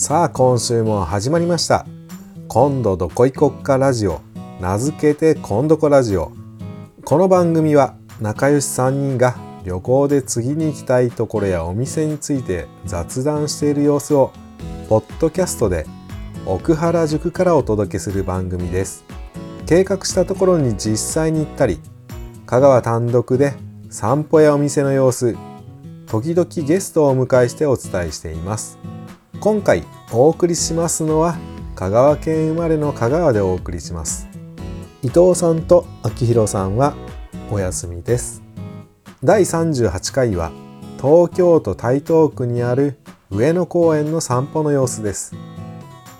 さあ今週も始まりました。今度どこ行こっかラジオ。名付けて今度こラジオ。この番組は仲良し3人が旅行で次に行きたいところやお店について雑談している様子をポッドキャストで奥原宿からお届けする番組です。計画したところに実際に行ったり香川単独で散歩やお店の様子時々ゲストをお迎えしてお伝えしています。今回お送りしますのは香川県生まれの香川でお送りします。伊藤さんと秋広さんはお休みです。第38回は東京都台東区にある上野公園の散歩の様子です。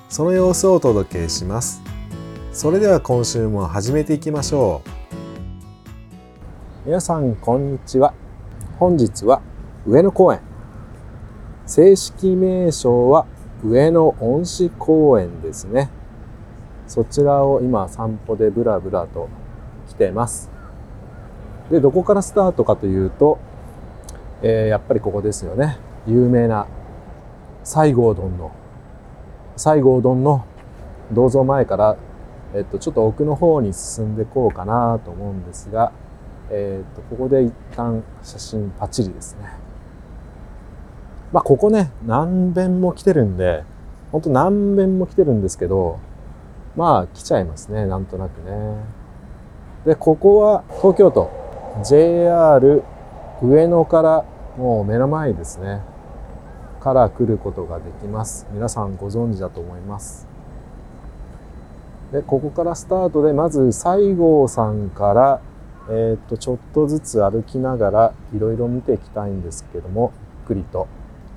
その様子をお届けします。それでは今週も始めていきましょう。皆さんこんにちは。本日は上野公園。正式名称は上野恩賜公園ですね。そちらを今散歩でブラブラと来てます。で、どこからスタートかというと、えー、やっぱりここですよね。有名な西郷丼の、西郷丼の銅像前から、えっと、ちょっと奥の方に進んでこうかなと思うんですが、えっと、ここで一旦写真パチリですね。まあ、ここね、何遍も来てるんで、ほんと何遍も来てるんですけど、まあ、来ちゃいますね、なんとなくね。で、ここは東京都 JR 上野からもう目の前ですね。から来ることができます。皆さんご存知だと思います。で、ここからスタートで、まず西郷さんから、えっ、と、ちょっとずつ歩きながらいろいろ見ていきたいんですけども、ゆっくりと。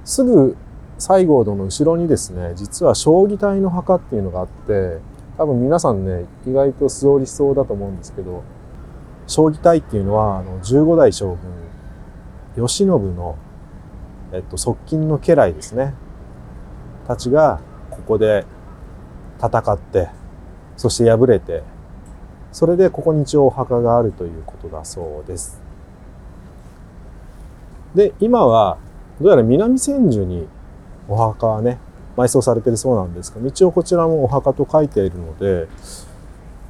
すぐ西郷殿の後ろにですね実は将棋隊の墓っていうのがあって多分皆さんね意外と素通りしそうだと思うんですけど将棋隊っていうのはあの15代将軍慶喜の、えっと、側近の家来ですねたちがここで戦ってそして敗れてそれでここに一応お墓があるということだそうです。で今はどうやら南千住にお墓はね、埋葬されてるそうなんですが、一応こちらもお墓と書いているので、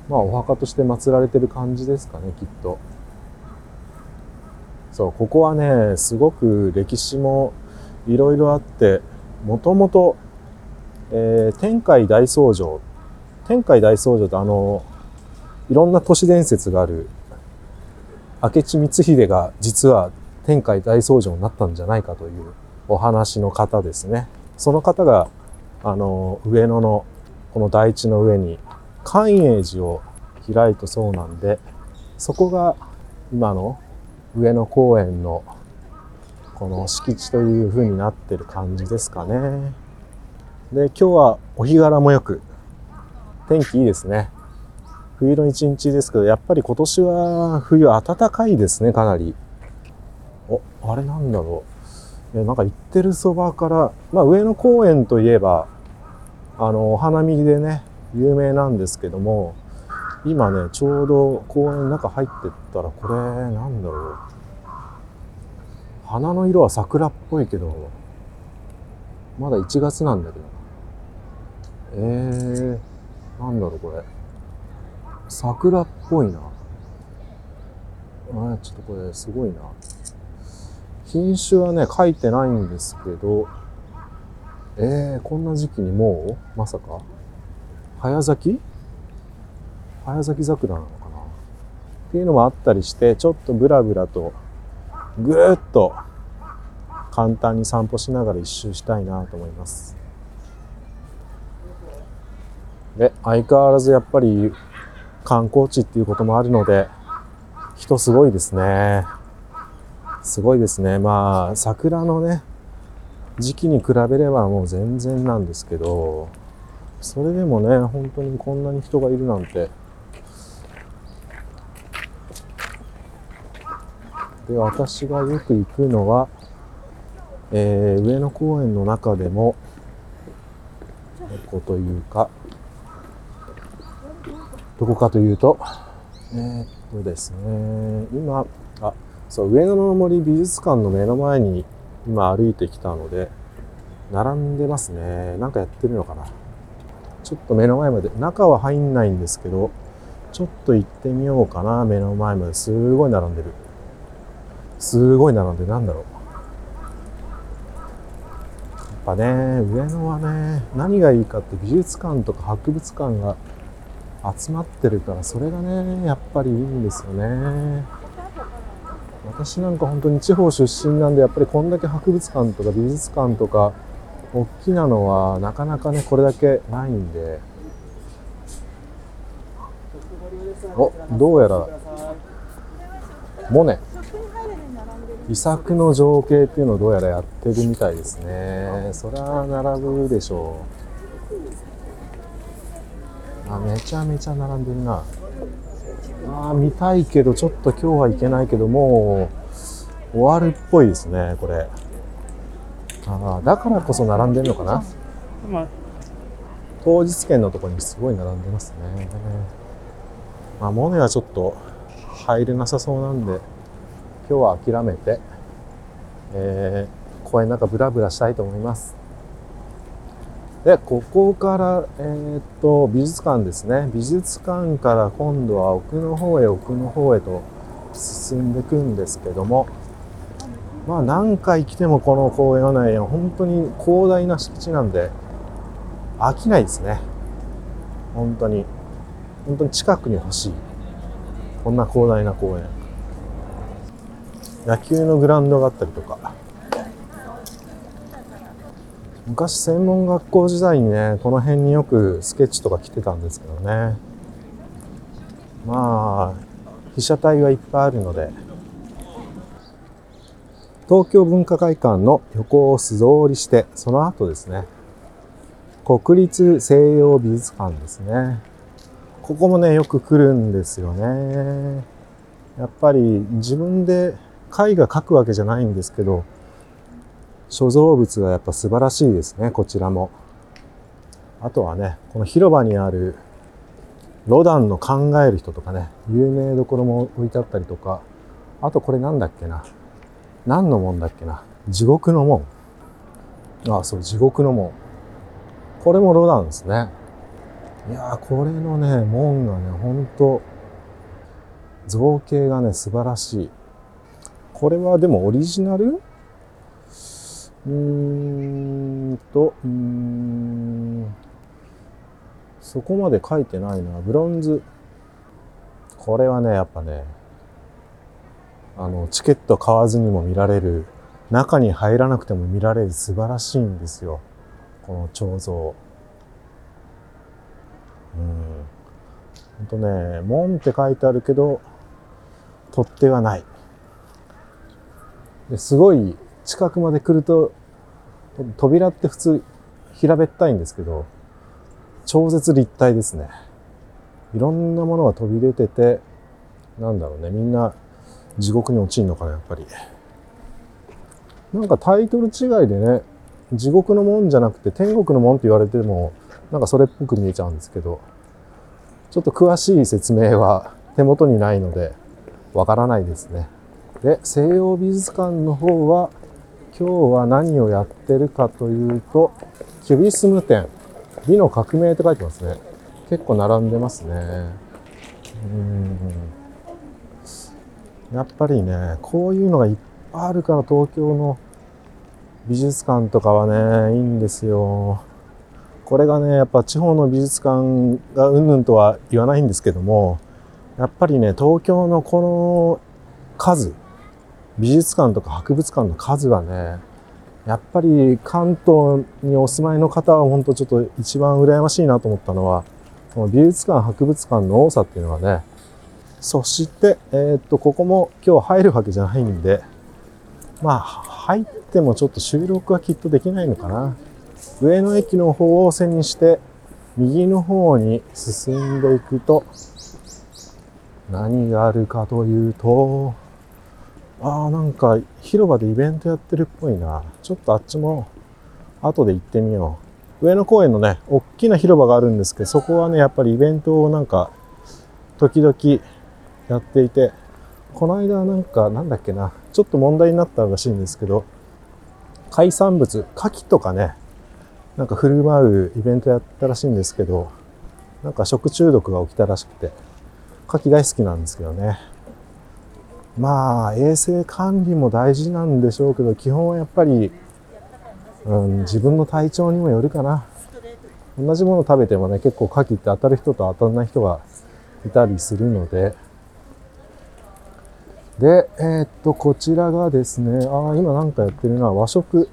まあお墓として祀られてる感じですかね、きっと。そう、ここはね、すごく歴史もいろいろあって、もともと、えー、天海大僧正、天海大僧正ってあの、いろんな都市伝説がある明智光秀が実は天海大僧正になったんじゃないかというお話の方ですね。その方が、あの、上野のこの台地の上に寛永寺を開いたそうなんで、そこが今の上野公園のこの敷地という風になってる感じですかね。で、今日はお日柄もよく、天気いいですね。冬の一日ですけど、やっぱり今年は冬暖かいですね、かなり。あれなんだろう。なんか行ってるそばから、まあ、上野公園といえばあのお花見でね有名なんですけども今ねちょうど公園の中入ってったらこれなんだろう。花の色は桜っぽいけどまだ1月なんだけど。えー、なんだろうこれ。桜っぽいな。あちょっとこれすごいな。品種はね、書いてないんですけど、えー、こんな時期にもう？まさか？早咲き？早咲き桜なのかな？っていうのもあったりして、ちょっとブラブラと、ぐーっと簡単に散歩しながら一周したいなと思います。で、相変わらずやっぱり観光地っていうこともあるので、人すごいですね。すごいですね。まあ、桜のね、時期に比べればもう全然なんですけど、それでもね、本当にこんなに人がいるなんて。で、私がよく行くのは、えー、上野公園の中でも、どこというか、どこかというと、えー、っとですね、今、そう上野の森美術館の目の前に今歩いてきたので並んでますね。なんかやってるのかな。ちょっと目の前まで中は入んないんですけどちょっと行ってみようかな。目の前まで。すごい並んでる。すごい並んでなんだろう。やっぱね上野はね何がいいかって美術館とか博物館が集まってるからそれがねやっぱりいいんですよね。私なんか本当に地方出身なんでやっぱりこんだけ博物館とか美術館とか大きなのはなかなかねこれだけないんで。おどうやら。モネ。遺作の情景っていうのをどうやらやってるみたいですね。そりゃ並ぶでしょう。あめちゃめちゃ並んでるな。あ見たいけどちょっと今日は行けないけどもう終わるっぽいですねこれ。あだからこそ並んでるのかな？当日券のとこにすごい並んでますね。まあモネはちょっと入れなさそうなんで今日は諦めて、えー、公園なんかブラブラしたいと思います。でここから、えー、っと美術館ですね。美術館から今度は奥の方へ奥の方へと進んでいくんですけどもまあ何回来てもこの公園はね本当に広大な敷地なんで飽きないですね。本当に。本当に近くに欲しい。こんな広大な公園。野球のグラウンドがあったりとか。昔専門学校時代にねこの辺によくスケッチとか来てたんですけどね。まあ被写体はいっぱいあるので。東京文化会館の横を素通りしてその後ですね国立西洋美術館ですね。ここもねよく来るんですよね。やっぱり自分で絵画描くわけじゃないんですけど所蔵物がやっぱ素晴らしいですね、こちらも。あとはね、この広場にあるロダンの考える人とかね、有名どころも置いてあったりとか、あとこれなんだっけな。何の門だっけな。地獄の門。ああ、そう、地獄の門。これもロダンですね。いやー、これのね、門がね、ほんと、造形がね、素晴らしい。これはでもオリジナルうーんと、うーん、そこまで書いてないな。ブロンズ。これはね、やっぱね、あの、チケット買わずにも見られる、中に入らなくても見られる素晴らしいんですよ。この彫像。うん。ほんとね、門って書いてあるけど、取っ手はない。ですごい近くまで来ると、扉って普通平べったいんですけど、超絶立体ですね。いろんなものが飛び出てて、なんだろうね、みんな地獄に落ちんのかな、やっぱり。なんかタイトル違いでね、地獄の門じゃなくて天国の門って言われても、なんかそれっぽく見えちゃうんですけど、ちょっと詳しい説明は手元にないので、わからないですね。で、西洋美術館の方は、今日は何をやってるかというと、キュビスム展、美の革命って書いてますね。結構並んでますね。うんやっぱりね、こういうのがいっぱいあるから東京の美術館とかはね、いいんですよ。これがね、やっぱ地方の美術館がうんぬんとは言わないんですけども、やっぱりね、東京のこの数、美術館とか博物館の数はね、やっぱり関東にお住まいの方は本当ちょっと一番羨ましいなと思ったのは、この美術館、博物館の多さっていうのはね、そして、えー、っと、ここも今日入るわけじゃないんで、まあ、入ってもちょっと収録はきっとできないのかな。上野駅の方を背にして、右の方に進んでいくと、何があるかというと、ああ、なんか広場でイベントやってるっぽいな。ちょっとあっちも後で行ってみよう。上野公園のね、大きな広場があるんですけど、そこはね、やっぱりイベントをなんか時々やっていて、この間なんかなんだっけな、ちょっと問題になったらしいんですけど、海産物、牡蠣とかね、なんか振る舞うイベントやったらしいんですけど、なんか食中毒が起きたらしくて、牡蠣大好きなんですけどね。まあ、衛生管理も大事なんでしょうけど、基本はやっぱり、うん、自分の体調にもよるかな。同じもの食べてもね、結構牡蠣って当たる人と当たらない人がいたりするので、で、えー、っと、こちらがですね、ああ、今なんかやってるな、和食。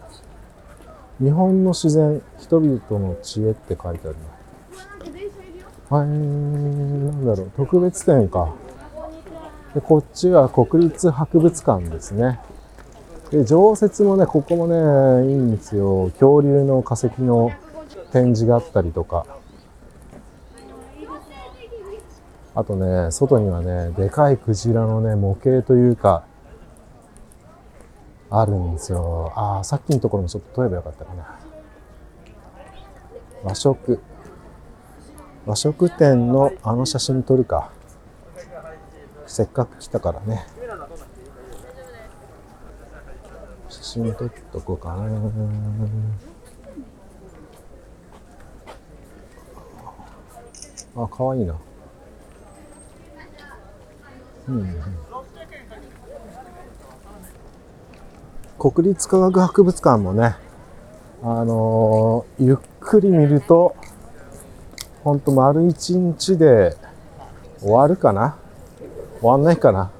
日本の自然、人々の知恵って書いてあるな。はい、なんだろう、特別展か。で、こっちは国立博物館ですね。で、常設もね、ここもね、いいんですよ。恐竜の化石の展示があったりとか。あとね、外にはね、でかいクジラのね、模型というか、あるんですよ。ああ、さっきのところもちょっと撮ればよかったかな。和食。和食店のあの写真撮るか。せっかく来たからね。写真撮っとこうかな。あ、かわいいな。うん、国立科学博物館もね、あのー、ゆっくり見ると、ほんと丸一日で終わるかな終わんないかな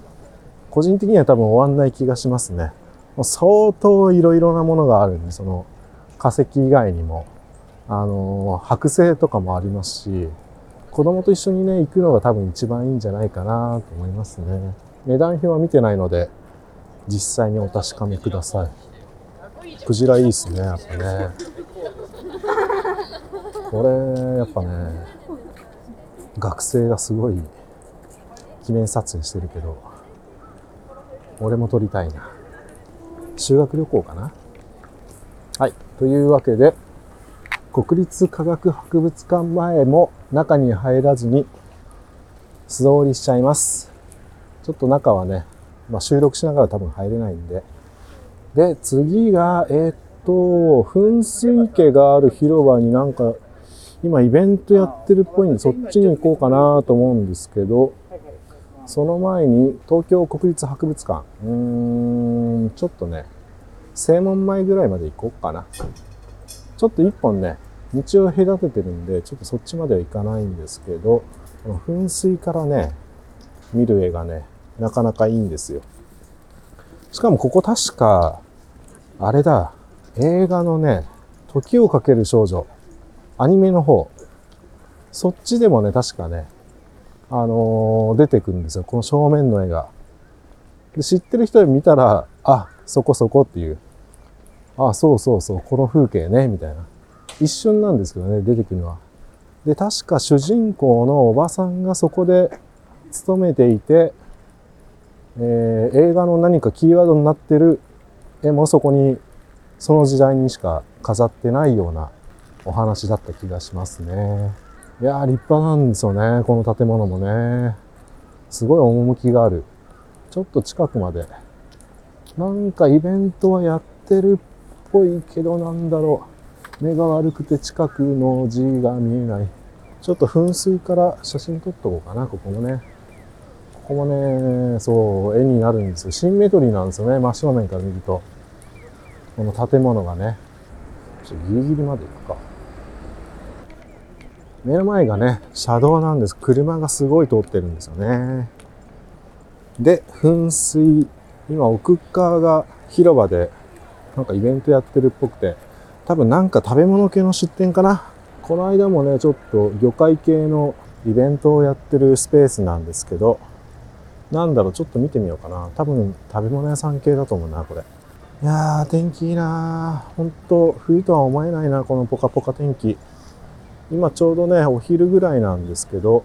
個人的には多分終わんない気がしますね。もう相当いろいろなものがあるんで、その化石以外にも、あの、剥製とかもありますし、子供と一緒にね、行くのが多分一番いいんじゃないかなと思いますね。値段表は見てないので、実際にお確かめください。クジラいいっすね、やっぱね。これ、やっぱね、学生がすごい記念撮影してるけど、俺も撮りたいな。修学旅行かな？はい。というわけで、国立科学博物館前も中に入らずに素通りしちゃいます。ちょっと中はね、まあ、収録しながら多分入れないんで。で、次が、えー、っと、噴水池がある広場になんか、今イベントやってるっぽいんで、そっちに行こうかなと思うんですけど、その前に東京国立博物館、うーん、ちょっとね、正門前ぐらいまで行こうかな。ちょっと一本ね、道を隔ててるんで、ちょっとそっちまでは行かないんですけど、この噴水からね、見る絵がね、なかなかいいんですよ。しかもここ確か、あれだ、映画のね、時をかける少女、アニメの方、そっちでもね、確かね、あのー、出てくるんですよ。この正面の絵が。で知ってる人見たら、あ、そこそこっていう。あ、そうそうそう、この風景ね、みたいな。一瞬なんですけどね、出てくるのは。で、確か主人公のおばさんがそこで勤めていて、えー、映画の何かキーワードになってる絵もそこにその時代にしか飾ってないようなお話だった気がしますね。いやー立派なんですよね、この建物もね。すごい趣がある。ちょっと近くまで。なんかイベントはやってるっぽいけどなんだろう。目が悪くて近くの字が見えない。ちょっと噴水から写真撮っとこうかな、ここもね。ここもね、そう、絵になるんですよ。シンメトリーなんですよね、真正面から見ると。この建物がね。ちょっとギリギリまで行くか。目の前がね、車道なんです。車がすごい通ってるんですよね。で、噴水、今奥側が広場で、なんかイベントやってるっぽくて、多分なんか食べ物系の出店かな。この間もね、ちょっと魚介系のイベントをやってるスペースなんですけど、なんだろう、ちょっと見てみようかな。多分食べ物屋さん系だと思うな、これ。いやー、天気いいなー。ほんと、冬とは思えないな、このポカポカ天気。今ちょうどね、お昼ぐらいなんですけど、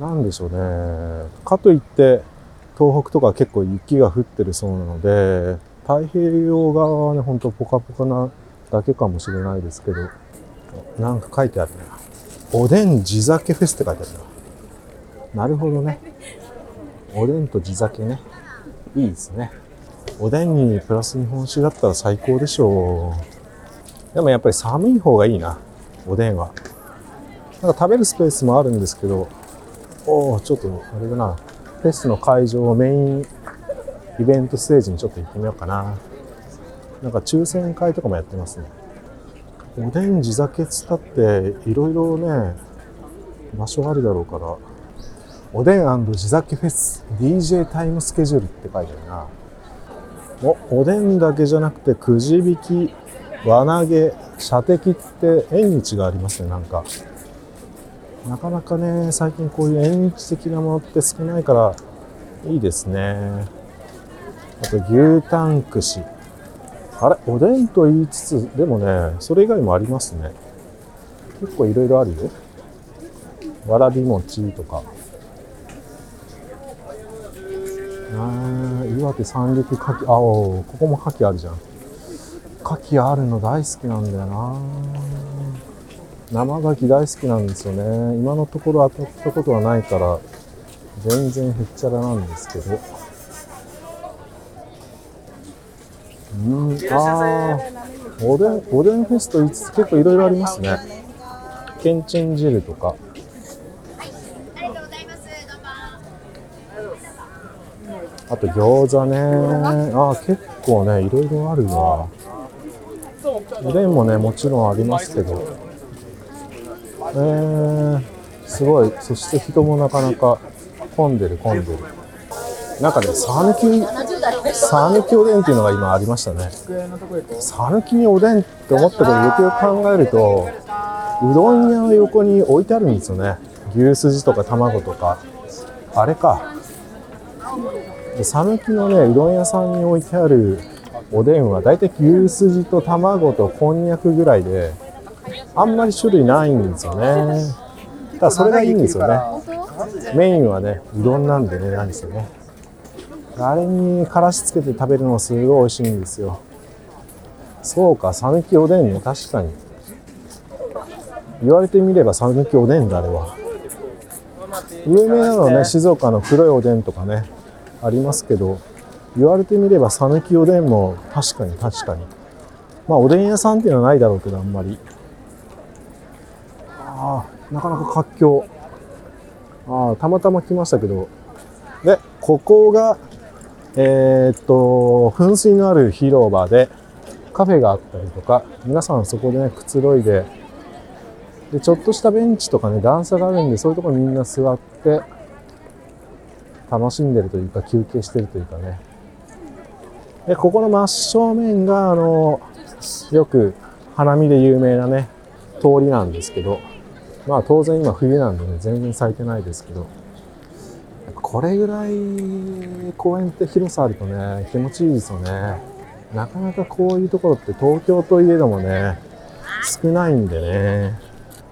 なんでしょうね。かといって、東北とか結構雪が降ってるそうなので、太平洋側はね、ほんとポカポカなだけかもしれないですけど、なんか書いてあるね。おでん地酒フェスって書いてあるな。なるほどね。おでんと地酒ね。いいですね。おでんにプラス日本酒だったら最高でしょうでもやっぱり寒い方がいいな、おでんは。なんか食べるスペースもあるんですけど、おおちょっとあれだな、フェスの会場をメインイベントステージにちょっと行ってみようかな。なんか抽選会とかもやってますね。おでん地酒つったっていろいろね、場所あるだろうから、おでん地酒フェス DJ タイムスケジュールって書いてあるな。お、おでんだけじゃなくてくじ引き、輪投げ、射的って縁日がありますね、なんか。なかなかね、最近こういう縁日的なものって少ないからいいですね。あと牛タン串。あれ？おでんと言いつつ、でもね、それ以外もありますね。結構いろいろあるよ。わらび餅とか。あ岩手三陸牡蠣、あおここも牡蠣あるじゃん。牡蠣あるの大好きなんだよな生牡蠣大好きなんですよね。今のところ当たったことはないから、全然へっちゃらなんですけど。うん、ああ、おでん、おでんフェスと言いつつ結構いろいろありますね。けんちん汁とか。あと餃子ね。ああ、結構ね、いろいろあるわ。おでんもね、もちろんありますけど。えー、すごい。そして人もなかなか混んでる混んでる。なんかね、さぬき、さぬきおでんっていうのが今ありましたね。さぬきにおでんって思ったけど、よくよく考えると、うどん屋の横に置いてあるんですよね。牛すじとか卵とか。あれか。讃岐のね、うどん屋さんに置いてあるおでんは、だいたい牛すじと卵とこんにゃくぐらいで、あんまり種類ないんですよね。ただそれがいいんですよね。メインはね、うどんなんでね、なんですよね。あれにからしつけて食べるのすごい美味しいんですよ。そうか、讃岐おでんね、確かに。言われてみれば讃岐おでんだ、あれは。有名なのはね、静岡の黒いおでんとかね、ありますけど、言われてみれば讃岐おでんも確かに確かに。まあおでん屋さんっていうのはないだろうけど、あんまり。なかなか活況。ああ、たまたま来ましたけど。で、ここが、えー、っと、噴水のある広場で、カフェがあったりとか、皆さんそこでね、くつろいで、で、ちょっとしたベンチとかね、段差があるんで、そういうところにみんな座って、楽しんでるというか休憩してるというかね。で、ここの真正面が、あの、よく花見で有名なね、通りなんですけど、まあ当然今冬なんでね、全然咲いてないですけど、これぐらい公園って広さあるとね、気持ちいいですよね。なかなかこういうところって東京といえどもね、少ないんでね。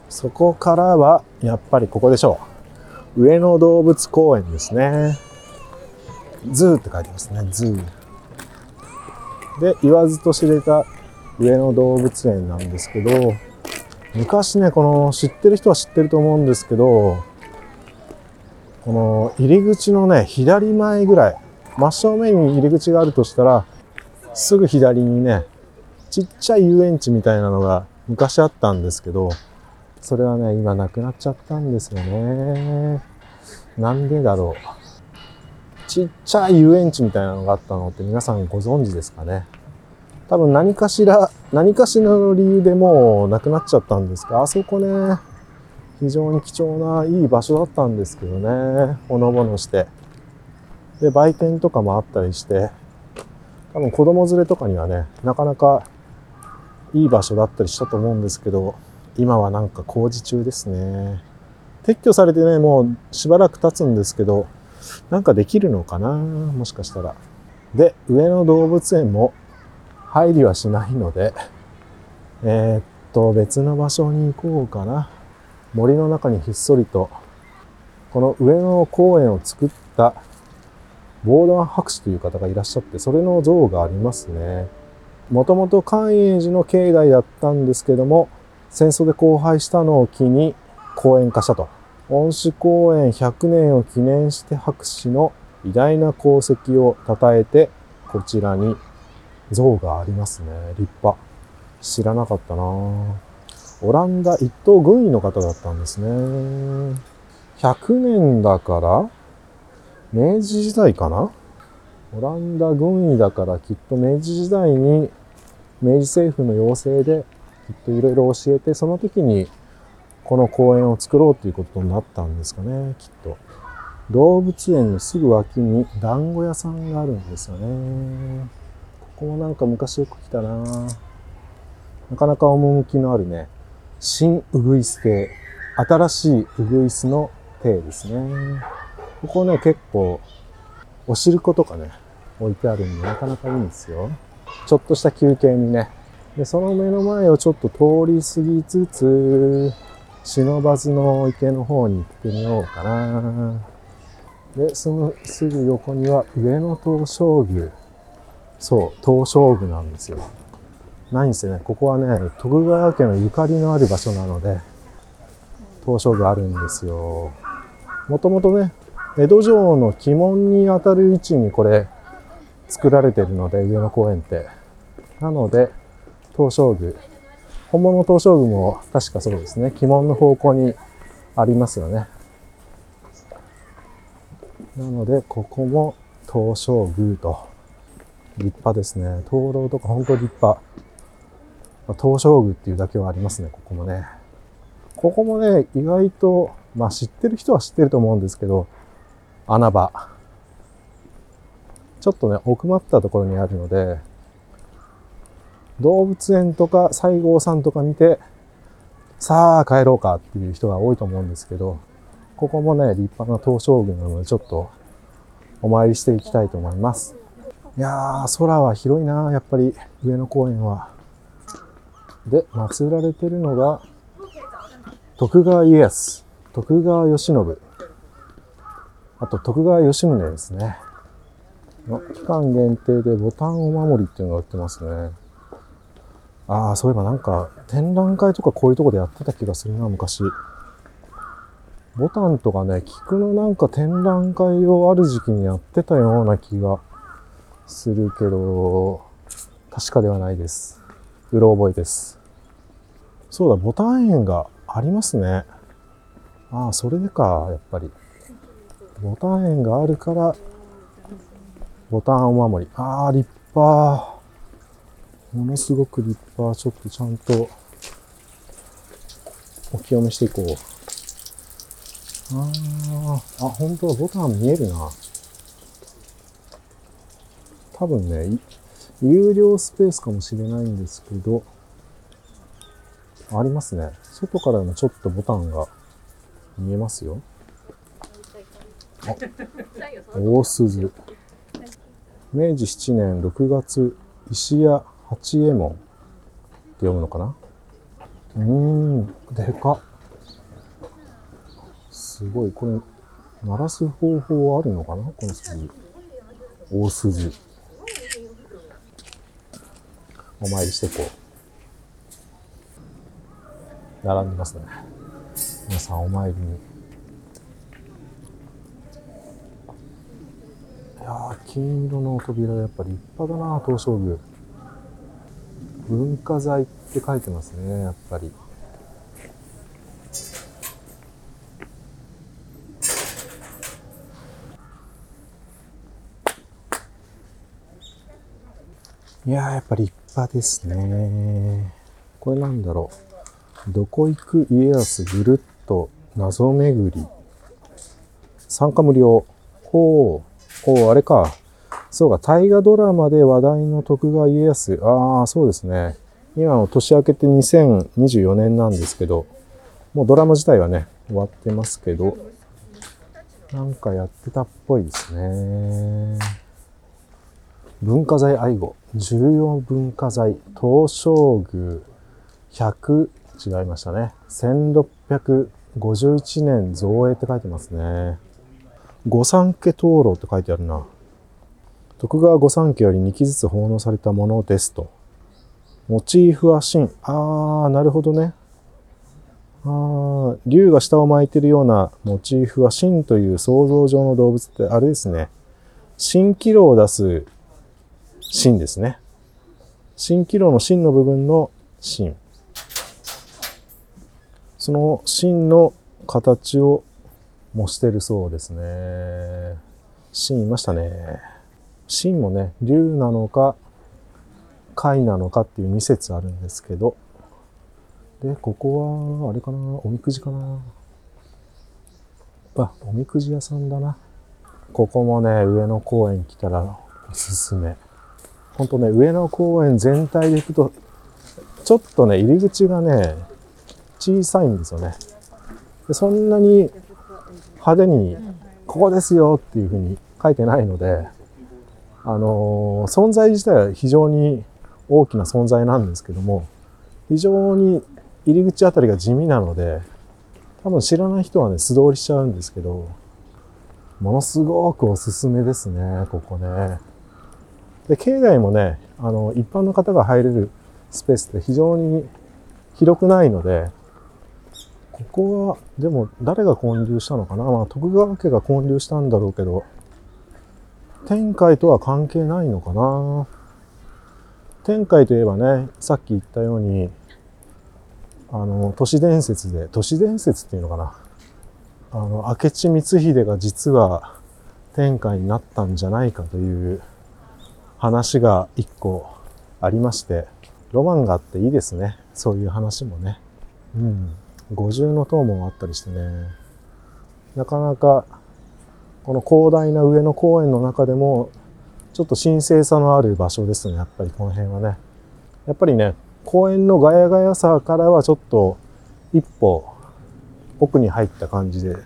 そこからは、やっぱりここでしょう。上野動物公園ですね。 zooって書いてますね、 zoo。で、言わずと知れた上野動物園なんですけど、昔ね、この知ってる人は知ってると思うんですけど、この入り口のね、左前ぐらい、真正面に入り口があるとしたら、すぐ左にね、ちっちゃい遊園地みたいなのが昔あったんですけど、それはね、今なくなっちゃったんですよね。なんでだろう。ちっちゃい遊園地みたいなのがあったのって皆さんご存知ですかね？多分何かしら、何かしらの理由でもうなくなっちゃったんですが、あそこね、非常に貴重ないい場所だったんですけどね、ほのぼのして。で、売店とかもあったりして、多分子供連れとかにはね、なかなかいい場所だったりしたと思うんですけど、今はなんか工事中ですね。撤去されてね、もうしばらく経つんですけど、なんかできるのかな？もしかしたら。で、上野動物園も入りはしないので、えー、っと、別の場所に行こうかな。森の中にひっそりと、この上野公園を作ったボーダン博士という方がいらっしゃって、それの像がありますね。もともと寛永寺の境内だったんですけども、戦争で荒廃したのを機に公園化したと。恩賜公園100年を記念して博士の偉大な功績を称えて、こちらに像がありますね。立派。知らなかったなオランダ一等軍医の方だったんですね。100年だから明治時代かな？オランダ軍医だからきっと明治時代に明治政府の要請できっといろいろ教えてその時にこの公園を作ろうということになったんですかねきっと動物園のすぐ脇に団子屋さんがあるんですよねここもなんか昔よく来たな。なかなか趣のあるね。新ウグイス亭新しいウグイスの亭ですね。ここね結構お汁粉とかね置いてあるんでなかなかいいんですよ。ちょっとした休憩にね。でその目の前をちょっと通り過ぎつつ忍ばずの池の方に行ってみようかな。で、そのすぐ横には上野東照宮。そう、東照宮なんですよ。ないんですよね。ここはね、徳川家のゆかりのある場所なので、東照宮あるんですよ。もともとね、江戸城の鬼門にあたる位置にこれ作られてるので、上野公園って。なので、東照宮。本物の東照宮も確かそうですね。鬼門の方向にありますよね。なので、ここも東照宮と。立派ですね。灯籠とか本当立派。東照宮っていうだけはありますね、ここもね。ここもね、意外と、まあ知ってる人は知ってると思うんですけど、穴場。ちょっとね、奥まったところにあるので、動物園とか西郷さんとか見て、さあ帰ろうかっていう人が多いと思うんですけど、ここもね、立派な東照宮なので、ちょっとお参りしていきたいと思います。いやー、空は広いなやっぱり上野公園は。で、祀られてるのが、徳川家康、徳川慶喜、あと徳川吉宗ですね。期間限定でボタンお守りっていうのが売ってますね。ああ、そういえばなんか展覧会とかこういうとこでやってた気がするな、昔。ボタンとかね、菊のなんか展覧会をある時期にやってたような気がするけど、確かではないです。うろ覚えです。そうだ、ボタン園がありますね。ああ、それでか、やっぱり。ボタン園があるから、ボタンお守り。ああ、立派。ものすごく立派。ちょっとちゃんとお清めしていこう。ああ、あ、本当だ、ボタン見えるな。多分ね、有料スペースかもしれないんですけど、ありますね。外からもちょっとボタンが見えますよ。あ、大鈴。明治7年6月、石屋八右衛門って読むのかな？うーん、でかすごい、これ、鳴らす方法あるのかな？この鈴。大鈴。お参りしていこう。並んでますね。皆さんお参りに。いや、金色の扉やっぱり立派だな、東照宮。文化財って書いてますね、やっぱり。いやー、やっぱ立ですね。これなんだろう。どこ行く家康ぐるっと謎巡り。参加無料。ほう。おう、あれか。そうか、大河ドラマで話題の徳川家康。ああ、そうですね。今の年明けて2024年なんですけど、もうドラマ自体はね、終わってますけど、なんかやってたっぽいですね。文化財愛護。重要文化財。東照宮。100、違いましたね。1651年造営って書いてますね。御三家灯籠って書いてあるな。徳川御三家より2機ずつ奉納されたものですと。モチーフは神。あー、なるほどね。あー、竜が下を巻いてるようなモチーフは神という想像上の動物ってあれですね。蜃気楼を出す芯ですね。蜃気楼の芯の部分の芯。その芯の形を模してるそうですね。芯いましたね。芯もね、竜なのか、貝なのかっていう2説あるんですけど、で、ここは、あれかな、おみくじかな。あ、おみくじ屋さんだな。ここもね、上野公園来たらおすすめ。ほんとね、上野公園全体で行くと、ちょっとね、入り口がね、小さいんですよね。でそんなに派手に、ここですよっていうふうに書いてないので、あのー、存在自体は非常に大きな存在なんですけども、非常に入り口あたりが地味なので、多分知らない人はね、素通りしちゃうんですけど、ものすごくおすすめですね、ここね。で、境内もね、あの、一般の方が入れるスペースって非常に広くないので、ここは、でも誰が建立したのかな？まあ徳川家が建立したんだろうけど、天海とは関係ないのかな？天海といえばね、さっき言ったように、あの、都市伝説で、都市伝説っていうのかな？あの、明智光秀が実は天下になったんじゃないかという話が一個ありまして、ロマンがあっていいですね。そういう話もね。うん。五重の塔もあったりしてね。なかなか、この広大な上野公園の中でも、ちょっと神聖さのある場所ですね。やっぱりこの辺はね。やっぱりね、公園のガヤガヤさからはちょっと一歩奥に入った感じで、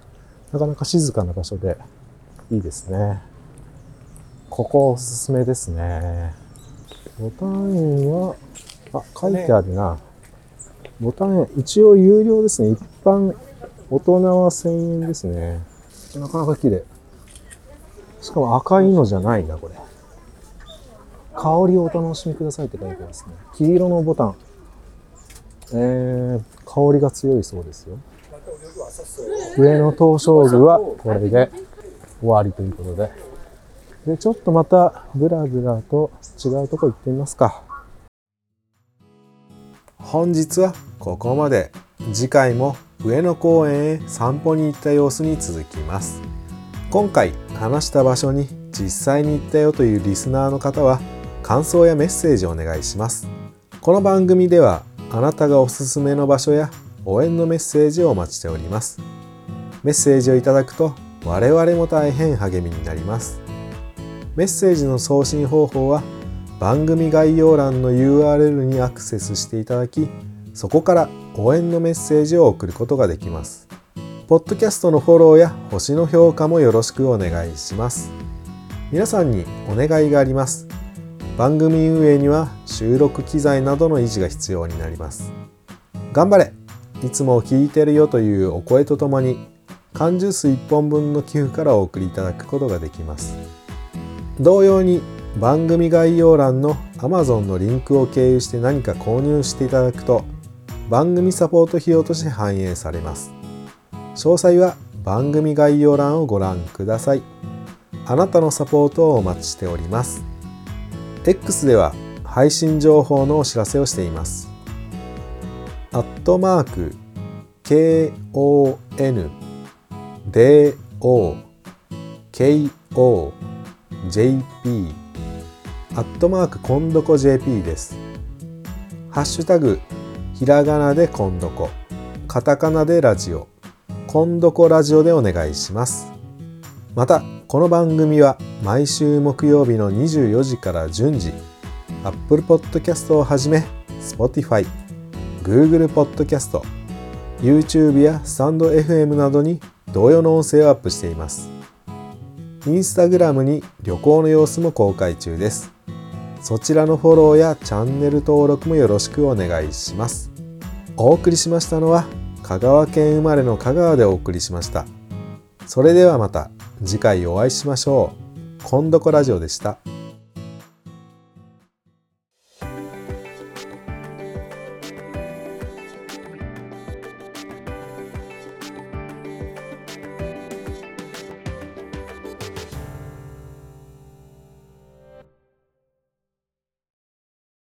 なかなか静かな場所でいいですね。ここおすすめですね。ボタン園は、あ、書いてあるな。ボタン園、一応有料ですね。一般、大人は1000円ですね。なかなか綺麗。しかも赤いのじゃないな、これ。香りをお楽しみくださいって書いてますね。黄色のボタン。えー、香りが強いそうですよ。上野東照宮はこれで終わりということで。で、ちょっとまたブラブラと違うとこ行ってみますか。本日はここまで。次回も上野公園へ散歩に行った様子に続きます。今回話した場所に実際に行ったよというリスナーの方は感想やメッセージをお願いします。この番組ではあなたがおすすめの場所や応援のメッセージをお待ちしております。メッセージをいただくと我々も大変励みになります。メッセージの送信方法は番組概要欄の URL にアクセスしていただき、そこから応援のメッセージを送ることができます。ポッドキャストのフォローや星の評価もよろしくお願いします。皆さんにお願いがあります。番組運営には収録機材などの維持が必要になります。頑張れいつも聞いてるよというお声とともに缶ジュース1本分の寄付からお送りいただくことができます同様に番組概要欄の Amazon のリンクを経由して何か購入していただくと番組サポート費用として反映されます。詳細は番組概要欄をご覧ください。あなたのサポートをお待ちしております。X では配信情報のお知らせをしています。アットマーク KON DO KO JP アットマークコンドコ JP です。ハッシュタグひらがなでコンドコカタカナでラジオコンドコラジオでお願いします。またこの番組は毎週木曜日の24時から順次 Apple Podcast をはじめ Spotify Google Podcast、YouTube やスタンド FM などに同様の音声をアップしています。Instagram に旅行の様子も公開中です。そちらのフォローやチャンネル登録もよろしくお願いします。お送りしましたのは香川県生まれの香川でお送りしました。それではまた次回お会いしましょう。今度こラジオでした。